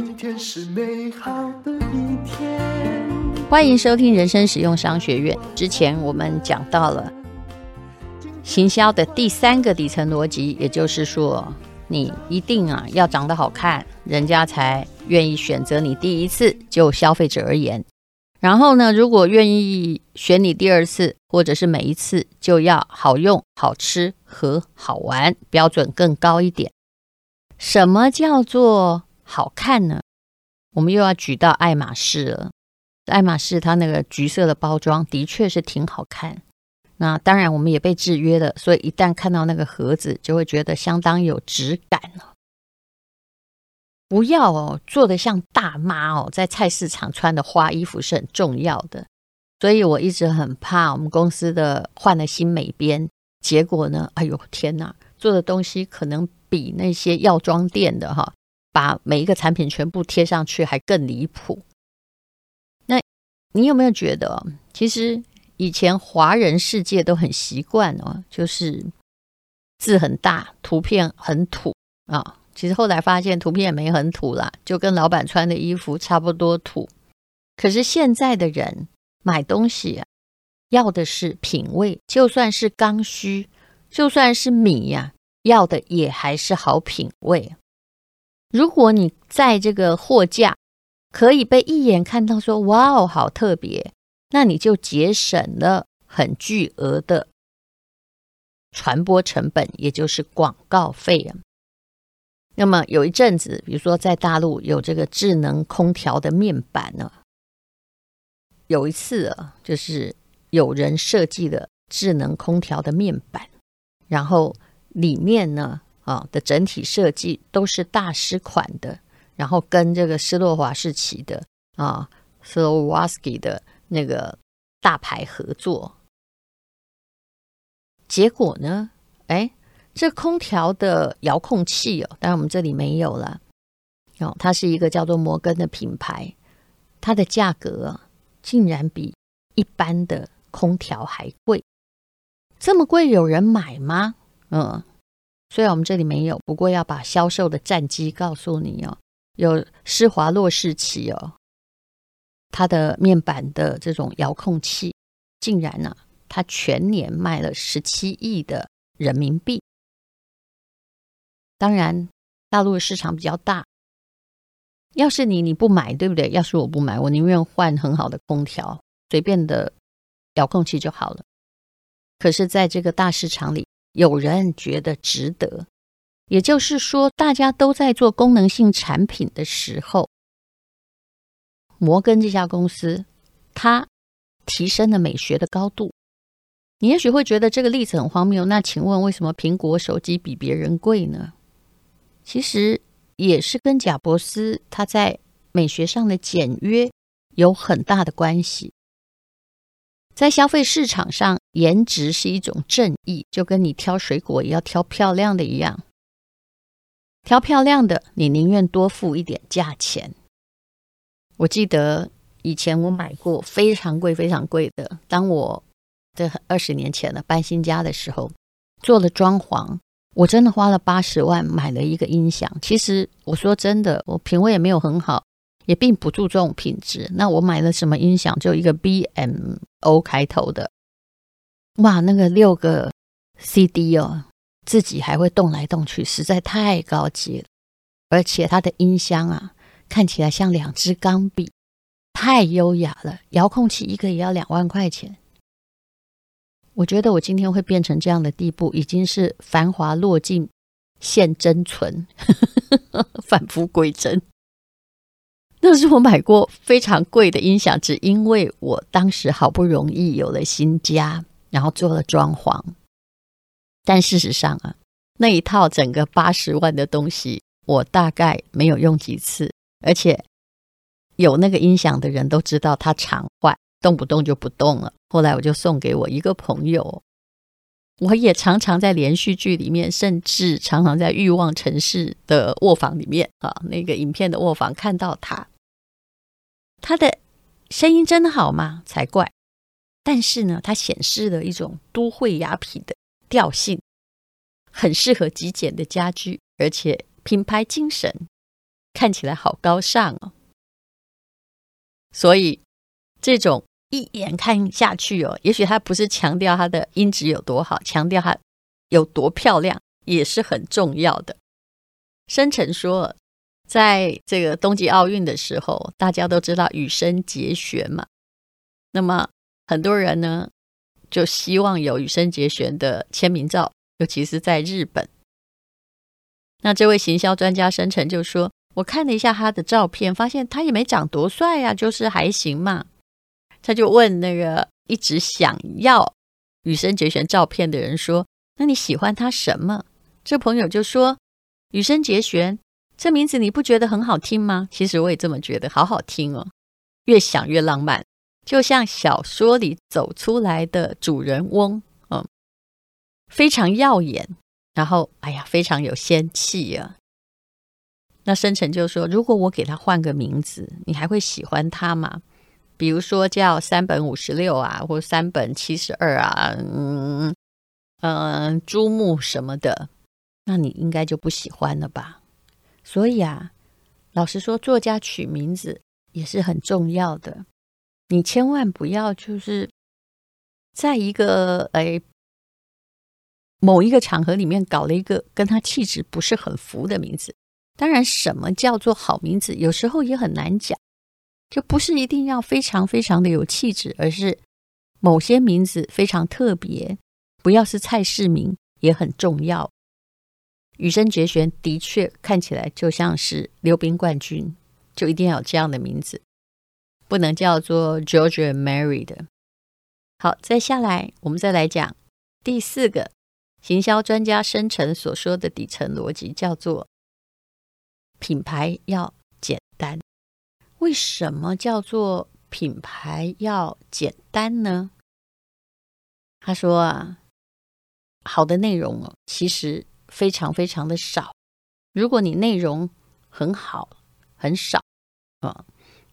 今天是美好的一天。欢迎收听人生实用商学院。之前我们讲到了行销的第三个底层逻辑，也就是说，你一定啊要长得好看，人家才愿意选择你第一次。就消费者而言，然后呢，如果愿意选你第二次，或者是每一次，就要好用、好吃和好玩，标准更高一点。什么叫做好看呢？我们又要举到爱马仕了。爱马仕它那个橘色的包装的确是挺好看。那当然，我们也被制约了，所以一旦看到那个盒子，就会觉得相当有质感了。不要哦，做的像大妈哦，在菜市场穿的花衣服是很重要的。所以我一直很怕我们公司的换了新美编，结果呢，哎呦天哪，做的东西可能。比那些药妆店的哈，把每一个产品全部贴上去还更离谱。那你有没有觉得，其实以前华人世界都很习惯哦，就是字很大，图片很土啊。其实后来发现图片也没很土啦，就跟老板穿的衣服差不多土。可是现在的人买东西，要的是品味，就算是刚需，就算是米呀。要的也还是好品味。如果你在这个货架可以被一眼看到说“哇哦，好特别”，那你就节省了很巨额的传播成本，也就是广告费啊。那么有一阵子，比如说在大陆有这个智能空调的面板呢，有一次啊，就是有人设计了智能空调的面板，然后。里面呢，啊的整体设计都是大师款的，然后跟这个斯洛华士奇的啊，斯洛瓦斯基的那个大牌合作。结果呢，哎，这空调的遥控器哦，当然我们这里没有了。哦，它是一个叫做摩根的品牌，它的价格竟然比一般的空调还贵。这么贵，有人买吗？嗯，虽然我们这里没有，不过要把销售的战绩告诉你哦。有施华洛世奇哦，它的面板的这种遥控器，竟然呢、它全年卖了十七亿的人民币。当然，大陆的市场比较大。要是你，你不买，对不对？要是我不买，我宁愿换很好的空调，随便的遥控器就好了。可是，在这个大市场里，有人觉得值得，也就是说，大家都在做功能性产品的时候，摩根这家公司它提升了美学的高度。你也许会觉得这个例子很荒谬，那请问为什么苹果手机比别人贵呢？其实也是跟贾伯斯他在美学上的简约有很大的关系。在消费市场上，颜值是一种正义，就跟你挑水果也要挑漂亮的一样。挑漂亮的，你宁愿多付一点价钱。我记得以前我买过非常贵、非常贵的，当我这二十年前了搬新家的时候，做了装潢，我真的花了八十万买了一个音响。其实我说真的，我品味也没有很好。也并不注重品质。那我买了什么音响？就一个 BMO 开头的，哇，那个六个 CD 哦，自己还会动来动去，实在太高级了。而且它的音箱啊，看起来像两支钢笔，太优雅了。遥控器一个也要两万块钱。我觉得我今天会变成这样的地步，已经是繁华落尽现真存，返璞归真。那是我买过非常贵的音响，只因为我当时好不容易有了新家，然后做了装潢。但事实上啊，那一套整个八十万的东西，我大概没有用几次，而且有那个音响的人都知道它常坏，动不动就不动了。后来我就送给我一个朋友，我也常常在连续剧里面，甚至常常在《欲望城市》的卧房里面啊，那个影片的卧房看到他。他的声音真的好吗？才怪！但是呢，它显示了一种都会雅痞的调性，很适合极简的家居，而且品牌精神看起来好高尚哦。所以这种一眼看下去哦，也许他不是强调他的音质有多好，强调他有多漂亮也是很重要的。申成说，在这个冬季奥运的时候，大家都知道羽生结弦嘛，那么很多人呢就希望有羽生结弦的签名照，尤其是在日本。那这位行销专家申成就说：“我看了一下他的照片，发现他也没长多帅呀，就是还行嘛。”他就问那个一直想要羽生结弦照片的人说：“那你喜欢他什么？”这朋友就说：“羽生结弦这名字你不觉得很好听吗？”其实我也这么觉得，好好听哦，越想越浪漫，就像小说里走出来的主人翁，嗯，非常耀眼。然后，哎呀，非常有仙气啊！那深沉就说：“如果我给他换个名字，你还会喜欢他吗？比如说叫三本五十六啊，或三本七十二啊，嗯嗯，猪木什么的，那你应该就不喜欢了吧？所以啊，老实说，作家取名字也是很重要的。你千万不要就是在一个哎。”某一个场合里面搞了一个跟他气质不是很符的名字，当然，什么叫做好名字，有时候也很难讲，就不是一定要非常非常的有气质，而是某些名字非常特别，不要是菜市名也很重要。羽生结弦的确看起来就像是溜冰冠军，就一定要有这样的名字，不能叫做 George and Mary 的。好，再下来我们再来讲第四个。行销专家申成所说的底层逻辑叫做品牌要简单。为什么叫做品牌要简单呢？他说啊，好的内容哦，其实非常非常的少。如果你内容很好，很少啊，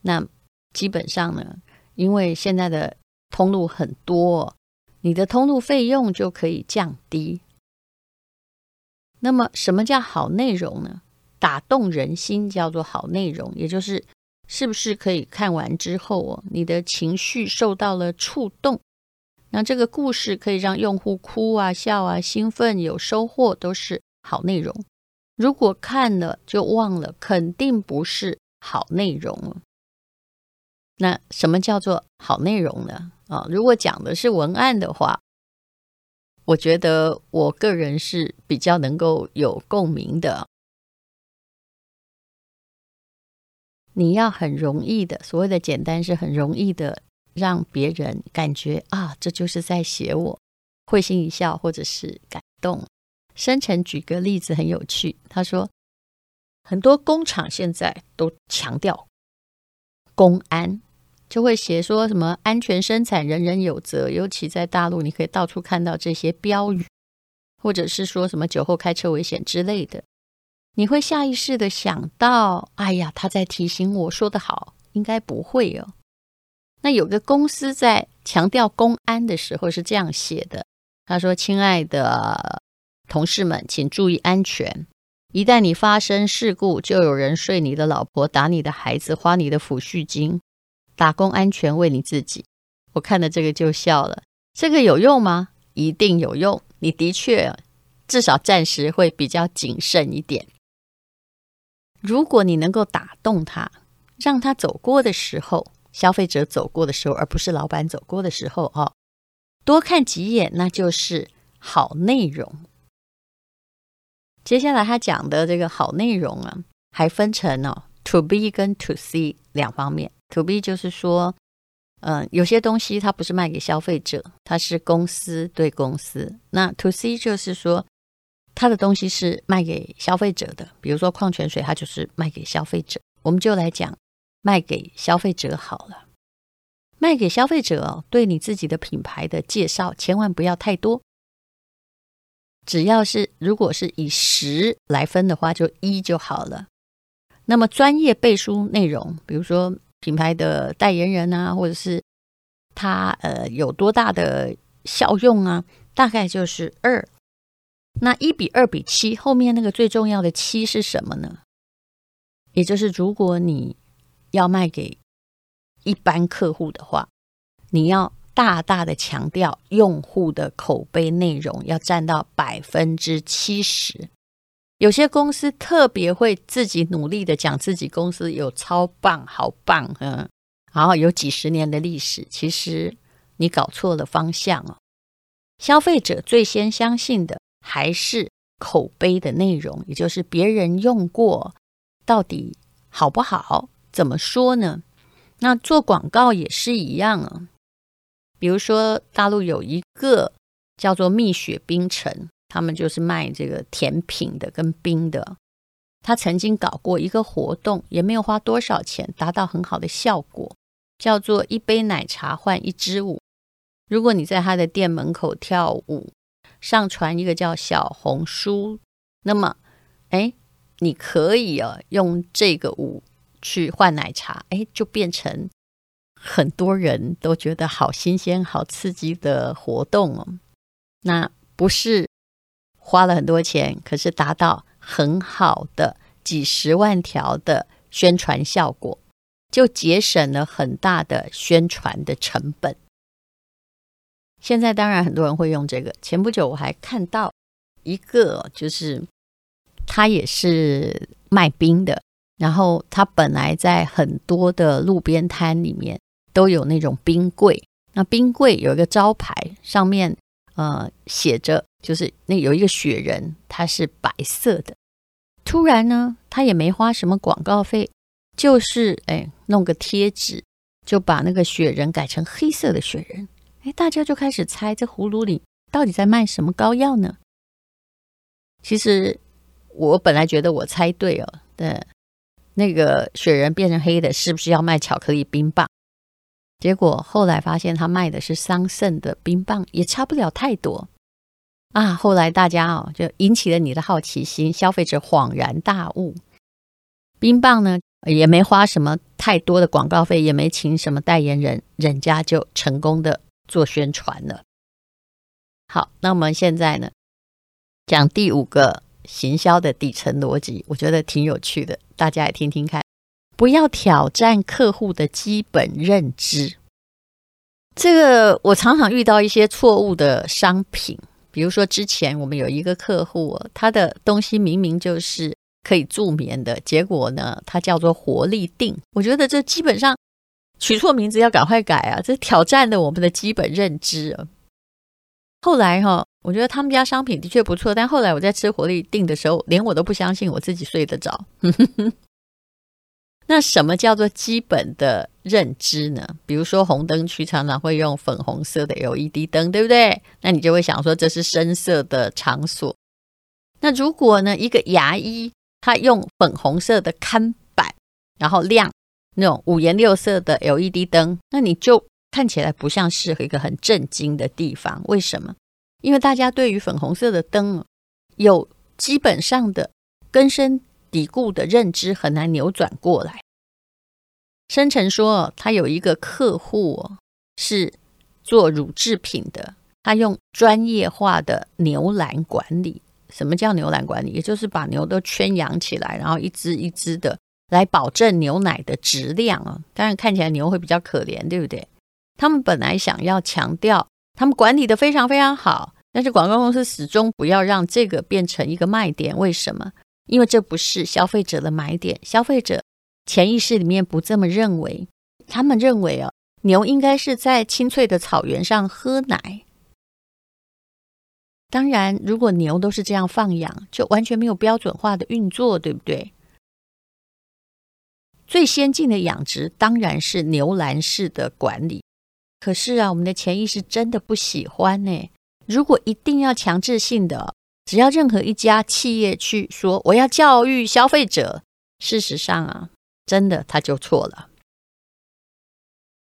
那基本上呢，因为现在的通路很多。你的通路费用就可以降低。那么，什么叫好内容呢？打动人心叫做好内容，也就是是不是可以看完之后哦，你的情绪受到了触动，那这个故事可以让用户哭啊、笑啊、兴奋、有收获，都是好内容。如果看了就忘了，肯定不是好内容了。那什么叫做好内容呢？啊，如果讲的是文案的话，我觉得我个人是比较能够有共鸣的。你要很容易的，所谓的简单是很容易的，让别人感觉啊，这就是在写我，会心一笑或者是感动。申成举个例子很有趣，他说很多工厂现在都强调公安。就会写说什么安全生产，人人有责。尤其在大陆，你可以到处看到这些标语，或者是说什么酒后开车危险之类的。你会下意识的想到，哎呀，他在提醒我，说得好，应该不会哦。那有个公司在强调公安的时候是这样写的，他说：“亲爱的同事们，请注意安全。一旦你发生事故，就有人睡你的老婆，打你的孩子，花你的抚恤金。”打工安全为你自己，我看了这个就笑了。这个有用吗？一定有用。你的确至少暂时会比较谨慎一点。如果你能够打动他，让他走过的时候，消费者走过的时候，而不是老板走过的时候，哦，多看几眼，那就是好内容。接下来他讲的这个好内容啊，还分成哦，to B 跟 to C 两方面。To B 就是说，嗯、有些东西它不是卖给消费者，它是公司对公司。那 To C 就是说，它的东西是卖给消费者的，比如说矿泉水，它就是卖给消费者。我们就来讲卖给消费者好了。卖给消费者哦，对你自己的品牌的介绍，千万不要太多。只要是如果是以十来分的话，就一就好了。那么专业背书内容，比如说。品牌的代言人啊，或者是他呃有多大的效用啊？大概就是二。那一比二比七，后面那个最重要的七是什么呢？也就是如果你要卖给一般客户的话，你要大大的强调用户的口碑内容要占到百分之七十。有些公司特别会自己努力的讲自己公司有超棒、好棒，嗯，然后有几十年的历史。其实你搞错了方向哦。消费者最先相信的还是口碑的内容，也就是别人用过到底好不好？怎么说呢？那做广告也是一样啊。比如说大陆有一个叫做蜜雪冰城。他们就是卖这个甜品的跟冰的。他曾经搞过一个活动，也没有花多少钱，达到很好的效果，叫做一杯奶茶换一支舞。如果你在他的店门口跳舞，上传一个叫小红书，那么，哎，你可以哦用这个舞去换奶茶，哎，就变成很多人都觉得好新鲜、好刺激的活动哦。那不是。花了很多钱，可是达到很好的几十万条的宣传效果，就节省了很大的宣传的成本。现在当然很多人会用这个。前不久我还看到一个，就是他也是卖冰的，然后他本来在很多的路边摊里面都有那种冰柜，那冰柜有一个招牌，上面呃写着。就是那有一个雪人，它是白色的。突然呢，他也没花什么广告费，就是哎弄个贴纸，就把那个雪人改成黑色的雪人。哎，大家就开始猜这葫芦里到底在卖什么膏药呢？其实我本来觉得我猜对哦，对，那个雪人变成黑的，是不是要卖巧克力冰棒？结果后来发现他卖的是桑葚的冰棒，也差不了太多。啊！后来大家哦，就引起了你的好奇心，消费者恍然大悟。冰棒呢，也没花什么太多的广告费，也没请什么代言人，人家就成功的做宣传了。好，那我们现在呢，讲第五个行销的底层逻辑，我觉得挺有趣的，大家也听听看。不要挑战客户的基本认知。这个我常常遇到一些错误的商品。比如说，之前我们有一个客户，他的东西明明就是可以助眠的，结果呢，它叫做活力定。我觉得这基本上取错名字要赶快改啊！这挑战了我们的基本认知啊。后来哈，我觉得他们家商品的确不错，但后来我在吃活力定的时候，连我都不相信我自己睡得着。那什么叫做基本的认知呢？比如说红灯区常常会用粉红色的 LED 灯，对不对？那你就会想说这是深色的场所。那如果呢，一个牙医他用粉红色的看板，然后亮那种五颜六色的 LED 灯，那你就看起来不像是一个很震惊的地方。为什么？因为大家对于粉红色的灯有基本上的根深蒂固的认知很难扭转过来。生成说，他有一个客户是做乳制品的，他用专业化的牛栏管理。什么叫牛栏管理？也就是把牛都圈养起来，然后一只一只的来保证牛奶的质量啊。当然看起来牛会比较可怜，对不对？他们本来想要强调他们管理得非常非常好，但是广告公司始终不要让这个变成一个卖点。为什么？因为这不是消费者的买点，消费者潜意识里面不这么认为。他们认为啊，牛应该是在青翠的草原上喝奶。当然，如果牛都是这样放养，就完全没有标准化的运作，对不对？最先进的养殖当然是牛栏式的管理。可是啊，我们的潜意识真的不喜欢呢。如果一定要强制性的。只要任何一家企业去说我要教育消费者，事实上啊，真的他就错了。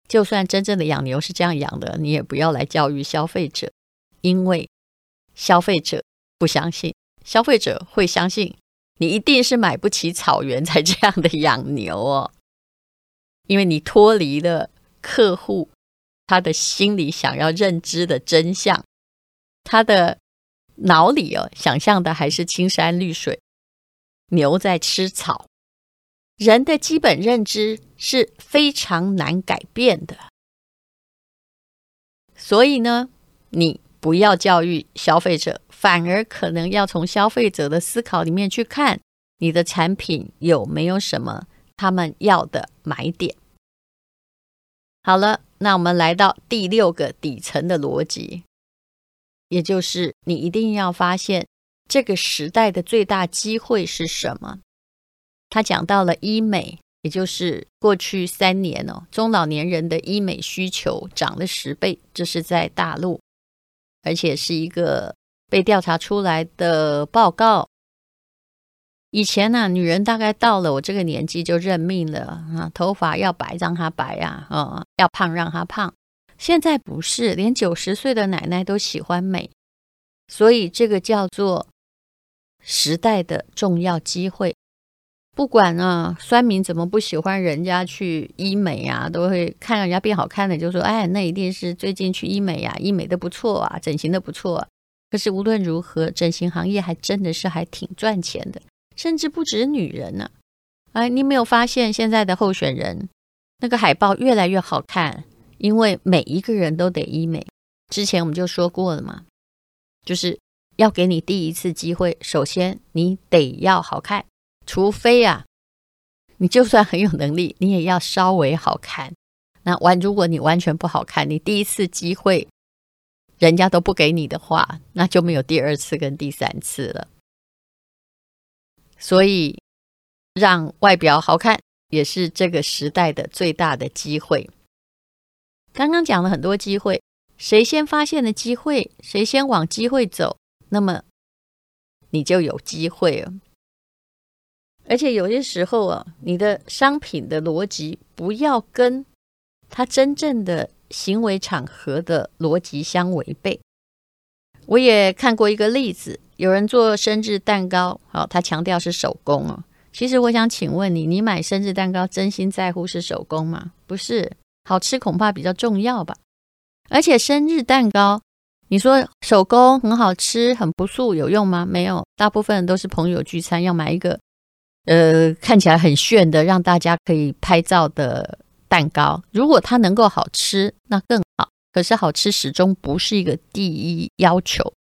就算真正的养牛是这样养的，你也不要来教育消费者，因为消费者不相信，消费者会相信你一定是买不起草原才这样的养牛哦，因为你脱离了客户他的心里想要认知的真相，他的。脑里哦，想象的还是青山绿水，牛在吃草。人的基本认知是非常难改变的。所以呢，你不要教育消费者，反而可能要从消费者的思考里面去看你的产品有没有什么他们要的买点。好了，那我们来到第六个底层的逻辑，也就是你一定要发现这个时代的最大机会是什么。他讲到了医美。也就是过去三年哦，中老年人的医美需求涨了十倍，这是在大陆，而且是一个被调查出来的报告。以前呢、女人大概到了我这个年纪就认命了啊，头发要白让她白啊，啊，要胖让她胖。现在不是，连九十岁的奶奶都喜欢美，所以这个叫做时代的重要机会。不管啊，酸民怎么不喜欢人家去医美啊，都会看人家变好看的，就说：“哎，那一定是最近去医美呀、医美的不错啊，整形的不错。”可是无论如何，整形行业还真的是还挺赚钱的，甚至不止女人呢、啊。哎，你没有发现现在的候选人那个海报越来越好看？因为每一个人都得医美。之前我们就说过了嘛，就是要给你第一次机会，首先你得要好看。除非啊，你就算很有能力，你也要稍微好看。那完，如果你完全不好看，你第一次机会人家都不给你的话，那就没有第二次跟第三次了。所以，让外表好看也是这个时代的最大的机会。刚刚讲了很多机会，谁先发现的机会，谁先往机会走，那么你就有机会了。而且有些时候啊，你的商品的逻辑不要跟它真正的行为场合的逻辑相违背。我也看过一个例子，有人做生日蛋糕，好，他强调是手工哦。其实我想请问你，你买生日蛋糕真心在乎是手工吗？不是，好吃恐怕比较重要吧。而且生日蛋糕，你说手工很好吃，很朴素，有用吗？没有，大部分都是朋友聚餐要买一个。呃，看起来很炫的，让大家可以拍照的蛋糕，如果它能够好吃，那更好。可是好吃始终不是一个第一要求。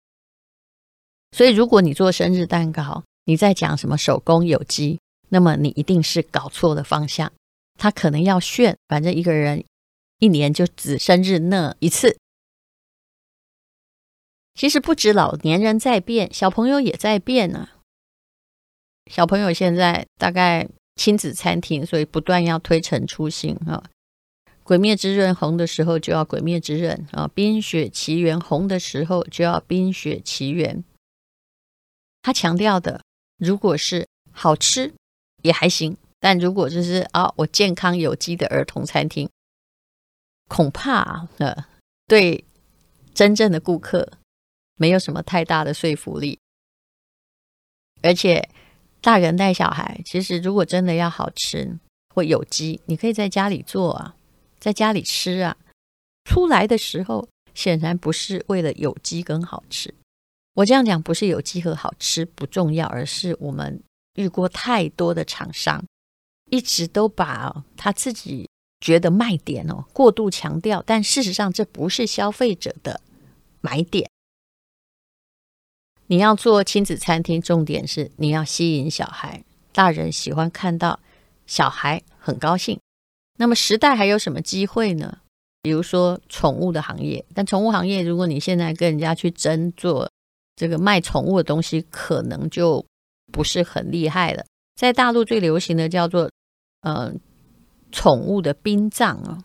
所以，如果你做生日蛋糕，你在讲什么手工有机，那么你一定是搞错了方向。它可能要炫，反正一个人一年就只生日那一次。其实不止老年人在变，小朋友也在变呢、啊。小朋友现在大概亲子餐厅，所以不断要推陈出新啊！《鬼灭之刃》红的时候就要《鬼灭之刃》啊，《冰雪奇缘》红的时候就要《冰雪奇缘》。他强调的，如果是好吃也还行，但如果就是啊，我健康有机的儿童餐厅，恐怕呃，对真正的顾客没有什么太大的说服力，而且。大人带小孩，其实如果真的要好吃或有机，你可以在家里做啊，在家里吃啊。出来的时候显然不是为了有机跟好吃。我这样讲不是有机和好吃不重要，而是我们遇过太多的厂商，一直都把他自己觉得卖点哦过度强调，但事实上这不是消费者的买点。你要做亲子餐厅，重点是你要吸引小孩。大人喜欢看到小孩很高兴。那么时代还有什么机会呢？比如说宠物的行业，但宠物行业，如果你现在跟人家去争做这个卖宠物的东西，可能就不是很厉害了。在大陆最流行的叫做嗯宠物的殡葬啊。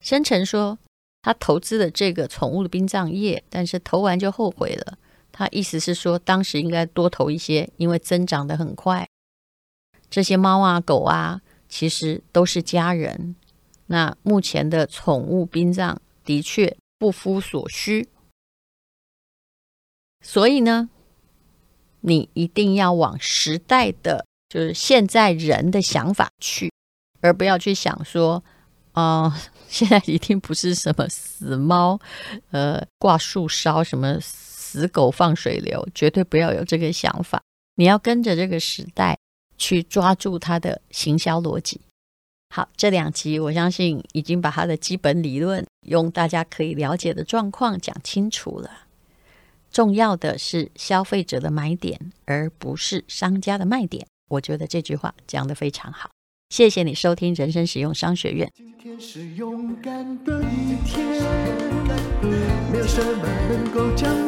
申成说他投资了这个宠物的殡葬业，但是投完就后悔了。他意思是说，当时应该多投一些，因为增长得很快。这些猫啊、狗啊，其实都是家人。那目前的宠物殡葬的确不敷所需，所以呢，你一定要往时代的，就是现在人的想法去，而不要去想说，啊、现在一定不是什么死猫，呃，挂树梢什么。死狗放水流，绝对不要有这个想法。你要跟着这个时代，去抓住它的行销逻辑。好，这两集我相信已经把它的基本理论用大家可以了解的状况讲清楚了。重要的是消费者的买点，而不是商家的卖点。我觉得这句话讲得非常好。谢谢你收听人生实用商学院。今天是勇敢的一天，没有什么能够将